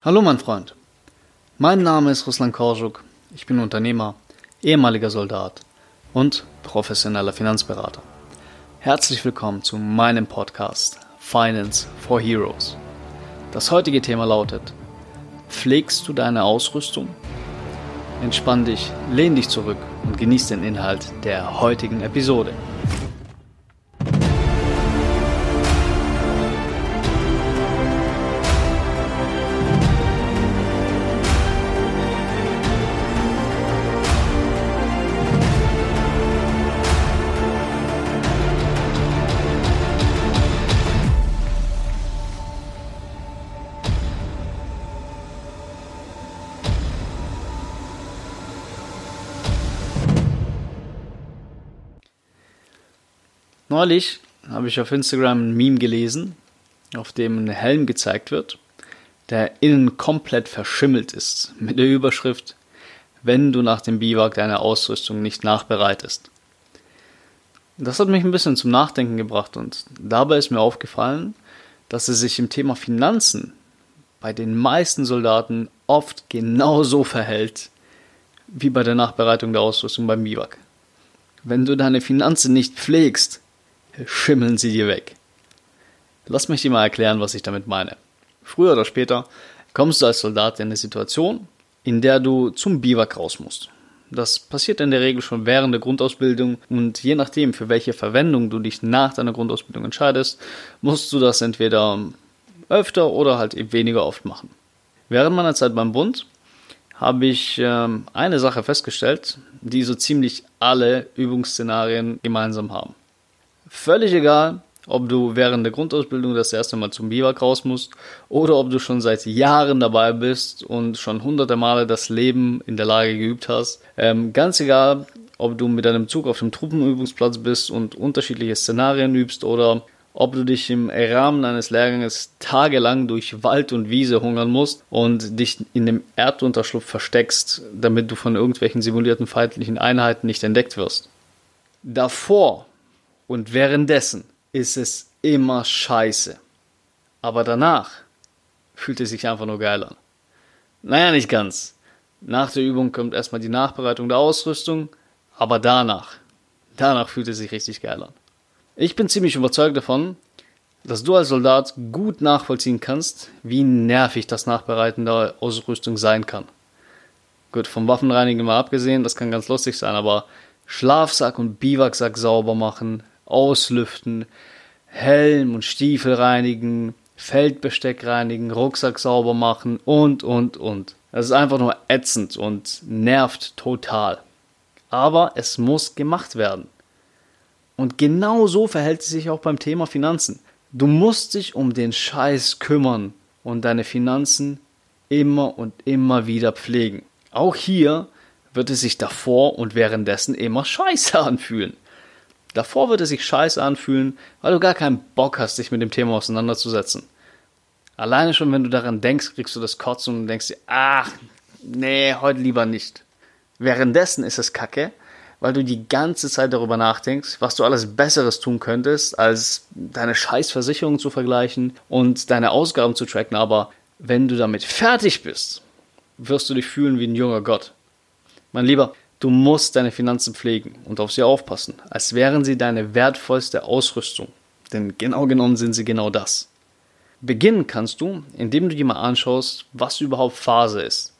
Hallo mein Freund, mein Name ist Ruslan Korschuk, ich bin Unternehmer, ehemaliger Soldat und professioneller Finanzberater. Herzlich willkommen zu meinem Podcast Finance for Heroes. Das heutige Thema lautet, pflegst du deine Ausrüstung? Entspann dich, lehn dich zurück und genieß den Inhalt der heutigen Episode. Neulich habe ich auf Instagram ein Meme gelesen, auf dem ein Helm gezeigt wird, der innen komplett verschimmelt ist, mit der Überschrift Wenn du nach dem Biwak deine Ausrüstung nicht nachbereitest. Das hat mich ein bisschen zum Nachdenken gebracht und dabei ist mir aufgefallen, dass es sich im Thema Finanzen bei den meisten Soldaten oft genauso verhält wie bei der Nachbereitung der Ausrüstung beim Biwak. Wenn du deine Finanzen nicht pflegst, schimmeln sie dir weg. Lass mich dir mal erklären, was ich damit meine. Früher oder später kommst du als Soldat in eine Situation, in der du zum Biwak raus musst. Das passiert in der Regel schon während der Grundausbildung und je nachdem, für welche Verwendung du dich nach deiner Grundausbildung entscheidest, musst du das entweder öfter oder halt eben weniger oft machen. Während meiner Zeit beim Bund habe ich äh, eine Sache festgestellt, die so ziemlich alle Übungsszenarien gemeinsam haben. Völlig egal, ob du während der Grundausbildung das erste Mal zum Biwak raus musst oder ob du schon seit Jahren dabei bist und schon hunderte Male das Leben in der Lage geübt hast. Ähm, ganz egal, ob du mit deinem Zug auf dem Truppenübungsplatz bist und unterschiedliche Szenarien übst oder ob du dich im Rahmen eines Lehrganges tagelang durch Wald und Wiese hungern musst und dich in dem Erdunterschlupf versteckst, damit du von irgendwelchen simulierten feindlichen Einheiten nicht entdeckt wirst. Davor und währenddessen ist es immer scheiße. Aber danach fühlt es sich einfach nur geil an. Naja, nicht ganz. Nach der Übung kommt erstmal die Nachbereitung der Ausrüstung, aber danach, danach fühlt es sich richtig geil an. Ich bin ziemlich überzeugt davon, dass du als Soldat gut nachvollziehen kannst, wie nervig das Nachbereiten der Ausrüstung sein kann. Gut, vom Waffenreinigen mal abgesehen, das kann ganz lustig sein, aber Schlafsack und Biwaksack sauber machen, auslüften, Helm und Stiefel reinigen, Feldbesteck reinigen, Rucksack sauber machen und, und, und. Das ist einfach nur ätzend und nervt total. Aber es muss gemacht werden. Und genau so verhält es sich auch beim Thema Finanzen. Du musst dich um den Scheiß kümmern und deine Finanzen immer und immer wieder pflegen. Auch hier wird es sich davor und währenddessen immer scheiße anfühlen. Davor wird es sich scheiße anfühlen, weil du gar keinen Bock hast, dich mit dem Thema auseinanderzusetzen. Alleine schon, wenn du daran denkst, kriegst du das Kotzen und denkst dir, ach, nee, heute lieber nicht. Währenddessen ist es kacke, weil du die ganze Zeit darüber nachdenkst, was du alles Besseres tun könntest, als deine Scheißversicherung zu vergleichen und deine Ausgaben zu tracken. Aber wenn du damit fertig bist, wirst du dich fühlen wie ein junger Gott. Mein Lieber, Du musst deine Finanzen pflegen und auf sie aufpassen, als wären sie deine wertvollste Ausrüstung. Denn genau genommen sind sie genau das. Beginnen kannst du, indem du dir mal anschaust, was überhaupt Phase ist.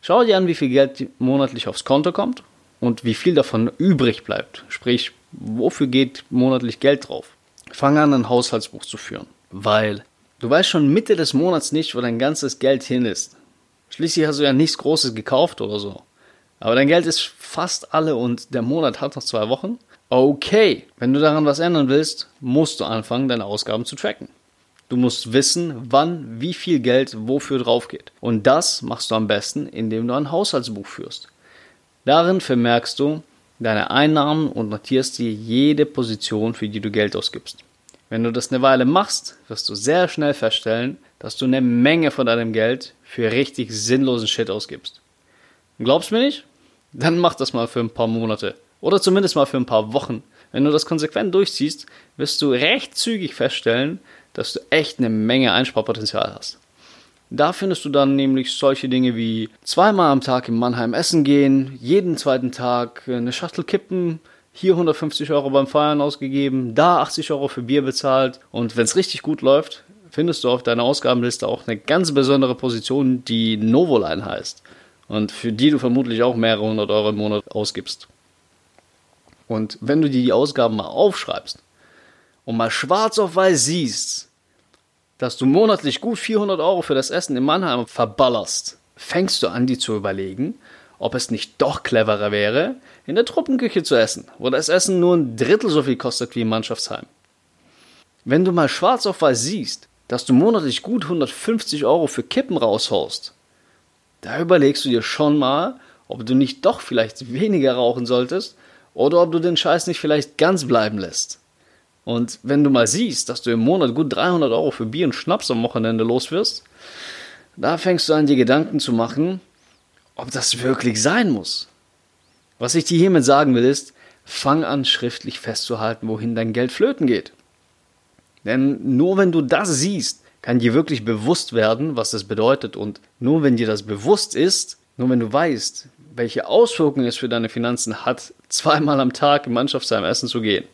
Schau dir an, wie viel Geld monatlich aufs Konto kommt und wie viel davon übrig bleibt. Sprich, wofür geht monatlich Geld drauf? Fang an, ein Haushaltsbuch zu führen. Weil du weißt schon Mitte des Monats nicht, wo dein ganzes Geld hin ist. Schließlich hast du ja nichts Großes gekauft oder so. Aber dein Geld ist fast alle und der Monat hat noch zwei Wochen. Okay, wenn du daran was ändern willst, musst du anfangen, deine Ausgaben zu tracken. Du musst wissen, wann wie viel Geld wofür drauf geht. Und das machst du am besten, indem du ein Haushaltsbuch führst. Darin vermerkst du deine Einnahmen und notierst dir jede Position, für die du Geld ausgibst. Wenn du das eine Weile machst, wirst du sehr schnell feststellen, dass du eine Menge von deinem Geld für richtig sinnlosen Shit ausgibst. glaubst du mir nicht? Dann mach das mal für ein paar Monate. Oder zumindest mal für ein paar Wochen. Wenn du das konsequent durchziehst, wirst du recht zügig feststellen, dass du echt eine Menge Einsparpotenzial hast. Da findest du dann nämlich solche Dinge wie zweimal am Tag in Mannheim essen gehen, jeden zweiten Tag eine Schachtel kippen, hier 150 Euro beim Feiern ausgegeben, da 80 Euro für Bier bezahlt und wenn es richtig gut läuft, findest du auf deiner Ausgabenliste auch eine ganz besondere Position, die Novoline heißt und für die du vermutlich auch mehrere hundert Euro im Monat ausgibst. Und wenn du dir die Ausgaben mal aufschreibst und mal schwarz auf weiß siehst, dass du monatlich gut 400 Euro für das Essen in Mannheim verballerst, fängst du an, dir zu überlegen, ob es nicht doch cleverer wäre, in der Truppenküche zu essen, wo das Essen nur ein Drittel so viel kostet wie im Mannschaftsheim. Wenn du mal schwarz auf weiß siehst, dass du monatlich gut 150 Euro für Kippen raushaust, da überlegst du dir schon mal, ob du nicht doch vielleicht weniger rauchen solltest oder ob du den Scheiß nicht vielleicht ganz bleiben lässt. Und wenn du mal siehst, dass du im Monat gut 300 Euro für Bier und Schnaps am Wochenende los wirst, da fängst du an, dir Gedanken zu machen, ob das wirklich sein muss. Was ich dir hiermit sagen will, ist, fang an, schriftlich festzuhalten, wohin dein Geld flöten geht. Denn nur wenn du das siehst, kann dir wirklich bewusst werden, was das bedeutet. Und nur wenn dir das bewusst ist, nur wenn du weißt, welche Auswirkungen es für deine Finanzen hat, zweimal am Tag im Mannschaftsheim essen zu gehen,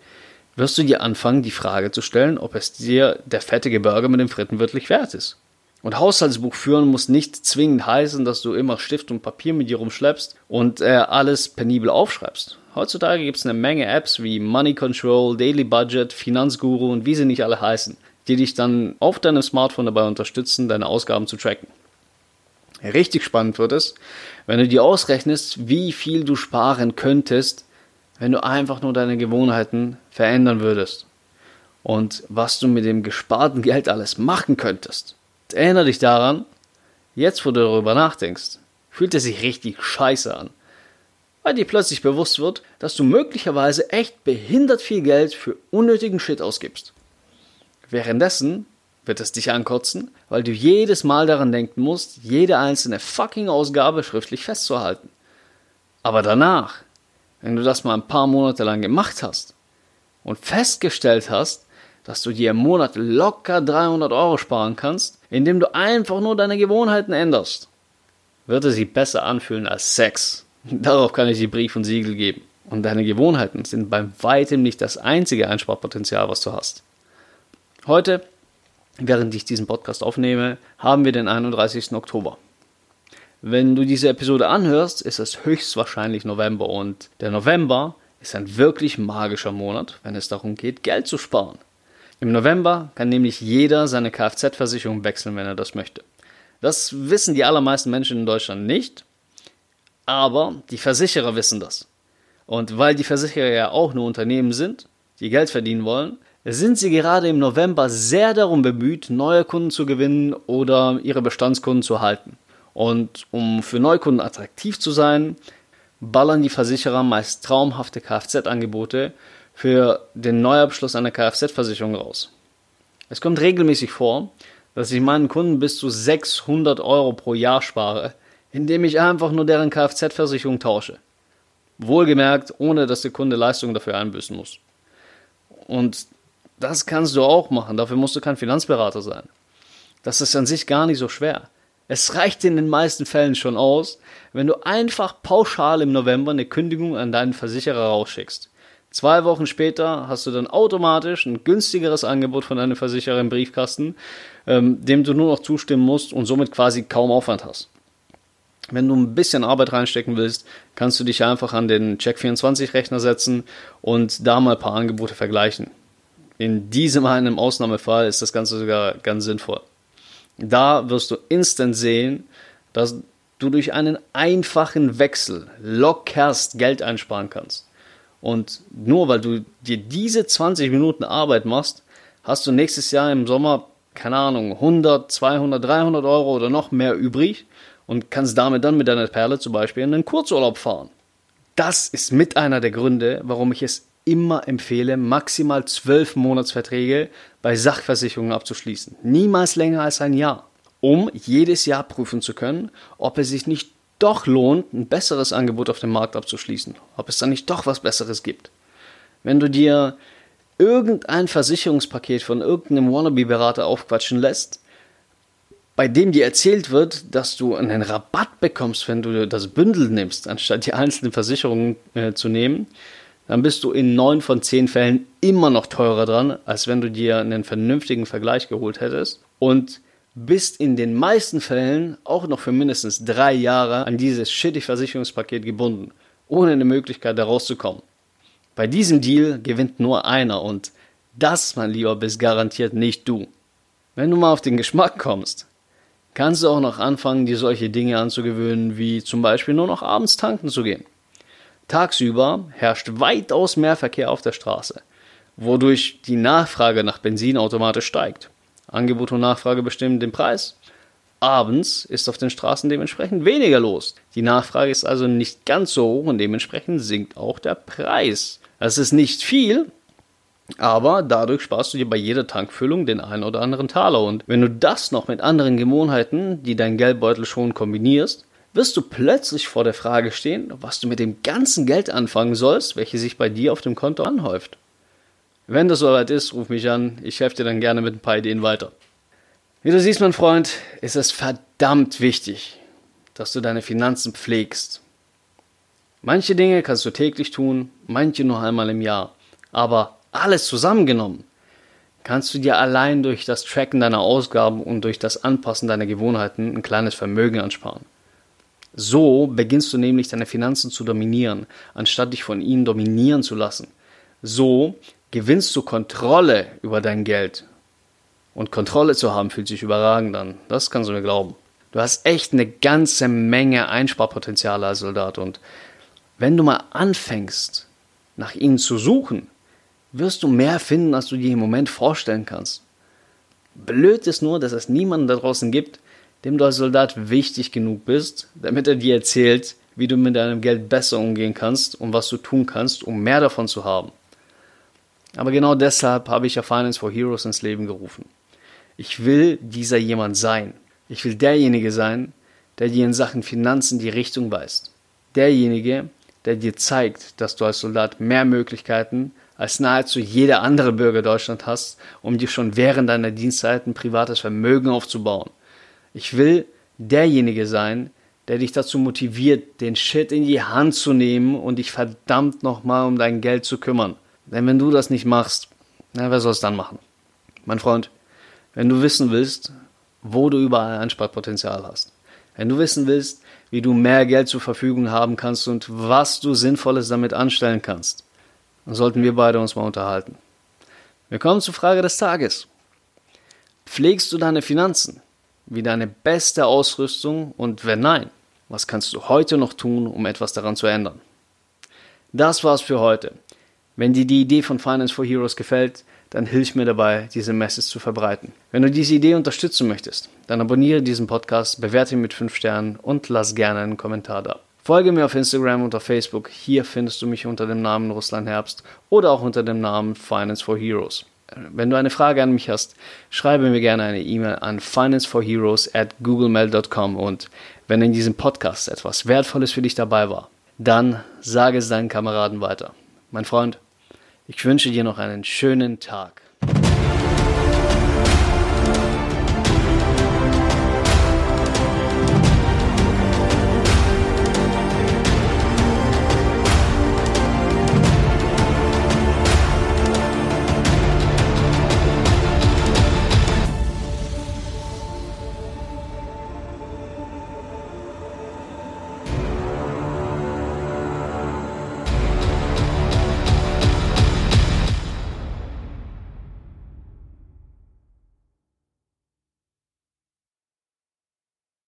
wirst du dir anfangen, die Frage zu stellen, ob es dir der fettige Burger mit dem Fritten wirklich wert ist. Und Haushaltsbuch führen muss nicht zwingend heißen, dass du immer Stift und Papier mit dir rumschleppst und äh, alles penibel aufschreibst. Heutzutage gibt es eine Menge Apps wie Money Control, Daily Budget, Finanzguru und wie sie nicht alle heißen, die dich dann auf deinem Smartphone dabei unterstützen, deine Ausgaben zu tracken. Richtig spannend wird es, wenn du dir ausrechnest, wie viel du sparen könntest, wenn du einfach nur deine Gewohnheiten verändern würdest. Und was du mit dem gesparten Geld alles machen könntest. Erinnere dich daran, jetzt wo du darüber nachdenkst, fühlt es sich richtig scheiße an. Weil dir plötzlich bewusst wird, dass du möglicherweise echt behindert viel Geld für unnötigen Shit ausgibst. Währenddessen wird es dich ankotzen, weil du jedes Mal daran denken musst, jede einzelne fucking Ausgabe schriftlich festzuhalten. Aber danach, wenn du das mal ein paar Monate lang gemacht hast und festgestellt hast, dass du dir im Monat locker 300 Euro sparen kannst, indem du einfach nur deine Gewohnheiten änderst, wird es sich besser anfühlen als Sex. Darauf kann ich dir Brief und Siegel geben. Und deine Gewohnheiten sind beim weitem nicht das einzige Einsparpotenzial, was du hast. Heute, während ich diesen Podcast aufnehme, haben wir den 31. Oktober. Wenn du diese Episode anhörst, ist es höchstwahrscheinlich November und der November ist ein wirklich magischer Monat, wenn es darum geht, Geld zu sparen. Im November kann nämlich jeder seine Kfz-Versicherung wechseln, wenn er das möchte. Das wissen die allermeisten Menschen in Deutschland nicht, aber die Versicherer wissen das. Und weil die Versicherer ja auch nur Unternehmen sind, die Geld verdienen wollen, sind sie gerade im November sehr darum bemüht, neue Kunden zu gewinnen oder ihre Bestandskunden zu halten. Und um für Neukunden attraktiv zu sein, ballern die Versicherer meist traumhafte Kfz-Angebote für den Neuabschluss einer Kfz-Versicherung raus. Es kommt regelmäßig vor, dass ich meinen Kunden bis zu 600 Euro pro Jahr spare, indem ich einfach nur deren Kfz-Versicherung tausche. Wohlgemerkt, ohne dass der Kunde Leistungen dafür einbüßen muss. Und das kannst du auch machen, dafür musst du kein Finanzberater sein. Das ist an sich gar nicht so schwer. Es reicht in den meisten Fällen schon aus, wenn du einfach pauschal im November eine Kündigung an deinen Versicherer rausschickst. Zwei Wochen später hast du dann automatisch ein günstigeres Angebot von deinem Versicherer im Briefkasten, ähm, dem du nur noch zustimmen musst und somit quasi kaum Aufwand hast. Wenn du ein bisschen Arbeit reinstecken willst, kannst du dich einfach an den Check24-Rechner setzen und da mal ein paar Angebote vergleichen. In diesem einen Ausnahmefall ist das Ganze sogar ganz sinnvoll. Da wirst du instant sehen, dass du durch einen einfachen Wechsel lockerst Geld einsparen kannst. Und nur weil du dir diese 20 Minuten Arbeit machst, hast du nächstes Jahr im Sommer, keine Ahnung, 100, 200, 300 Euro oder noch mehr übrig und kannst damit dann mit deiner Perle zum Beispiel in einen Kurzurlaub fahren. Das ist mit einer der Gründe, warum ich es immer empfehle, maximal zwölf Monatsverträge bei Sachversicherungen abzuschließen. Niemals länger als ein Jahr, um jedes Jahr prüfen zu können, ob es sich nicht doch lohnt, ein besseres Angebot auf dem Markt abzuschließen, ob es da nicht doch was Besseres gibt. Wenn du dir irgendein Versicherungspaket von irgendeinem Wannabe-Berater aufquatschen lässt, bei dem dir erzählt wird, dass du einen Rabatt bekommst, wenn du das Bündel nimmst, anstatt die einzelnen Versicherungen äh, zu nehmen, dann bist du in neun von zehn Fällen immer noch teurer dran, als wenn du dir einen vernünftigen Vergleich geholt hättest. Und bist in den meisten Fällen auch noch für mindestens drei Jahre an dieses shitty Versicherungspaket gebunden, ohne eine Möglichkeit da rauszukommen. Bei diesem Deal gewinnt nur einer und das, mein Lieber, bist garantiert nicht du. Wenn du mal auf den Geschmack kommst, kannst du auch noch anfangen, dir solche Dinge anzugewöhnen, wie zum Beispiel nur noch abends tanken zu gehen. Tagsüber herrscht weitaus mehr Verkehr auf der Straße, wodurch die Nachfrage nach Benzin automatisch steigt. Angebot und Nachfrage bestimmen den Preis. Abends ist auf den Straßen dementsprechend weniger los. Die Nachfrage ist also nicht ganz so hoch und dementsprechend sinkt auch der Preis. Das ist nicht viel, aber dadurch sparst du dir bei jeder Tankfüllung den einen oder anderen Taler. Und wenn du das noch mit anderen Gewohnheiten, die dein Geldbeutel schon kombinierst, wirst du plötzlich vor der Frage stehen, was du mit dem ganzen Geld anfangen sollst, welches sich bei dir auf dem Konto anhäuft. Wenn das soweit ist, ruf mich an. Ich helfe dir dann gerne mit ein paar Ideen weiter. Wie du siehst, mein Freund, ist es verdammt wichtig, dass du deine Finanzen pflegst. Manche Dinge kannst du täglich tun, manche nur einmal im Jahr. Aber alles zusammengenommen kannst du dir allein durch das Tracken deiner Ausgaben und durch das Anpassen deiner Gewohnheiten ein kleines Vermögen ansparen. So beginnst du nämlich deine Finanzen zu dominieren, anstatt dich von ihnen dominieren zu lassen. So gewinnst du Kontrolle über dein Geld. Und Kontrolle zu haben fühlt sich überragend an. Das kannst du mir glauben. Du hast echt eine ganze Menge Einsparpotenziale als Soldat. Und wenn du mal anfängst, nach ihnen zu suchen, wirst du mehr finden, als du dir im Moment vorstellen kannst. Blöd ist nur, dass es niemanden da draußen gibt, dem du als Soldat wichtig genug bist, damit er dir erzählt, wie du mit deinem Geld besser umgehen kannst und was du tun kannst, um mehr davon zu haben. Aber genau deshalb habe ich ja Finance for Heroes ins Leben gerufen. Ich will dieser jemand sein. Ich will derjenige sein, der dir in Sachen Finanzen die Richtung weist. Derjenige, der dir zeigt, dass du als Soldat mehr Möglichkeiten als nahezu jeder andere Bürger Deutschland hast, um dir schon während deiner Dienstzeit ein privates Vermögen aufzubauen. Ich will derjenige sein, der dich dazu motiviert, den Shit in die Hand zu nehmen und dich verdammt nochmal um dein Geld zu kümmern. Denn wenn du das nicht machst, na, wer soll es dann machen? Mein Freund, wenn du wissen willst, wo du überall Einsparpotenzial hast, wenn du wissen willst, wie du mehr Geld zur Verfügung haben kannst und was du Sinnvolles damit anstellen kannst, dann sollten wir beide uns mal unterhalten. Wir kommen zur Frage des Tages. Pflegst du deine Finanzen wie deine beste Ausrüstung und wenn nein, was kannst du heute noch tun, um etwas daran zu ändern? Das war's für heute. Wenn dir die Idee von Finance for Heroes gefällt, dann hilf mir dabei, diese Message zu verbreiten. Wenn du diese Idee unterstützen möchtest, dann abonniere diesen Podcast, bewerte ihn mit 5 Sternen und lass gerne einen Kommentar da. Folge mir auf Instagram und auf Facebook. Hier findest du mich unter dem Namen Russland Herbst oder auch unter dem Namen Finance for Heroes. Wenn du eine Frage an mich hast, schreibe mir gerne eine E-Mail an financeforheroes at googlemail.com und wenn in diesem Podcast etwas Wertvolles für dich dabei war, dann sage es deinen Kameraden weiter. Mein Freund, ich wünsche dir noch einen schönen Tag.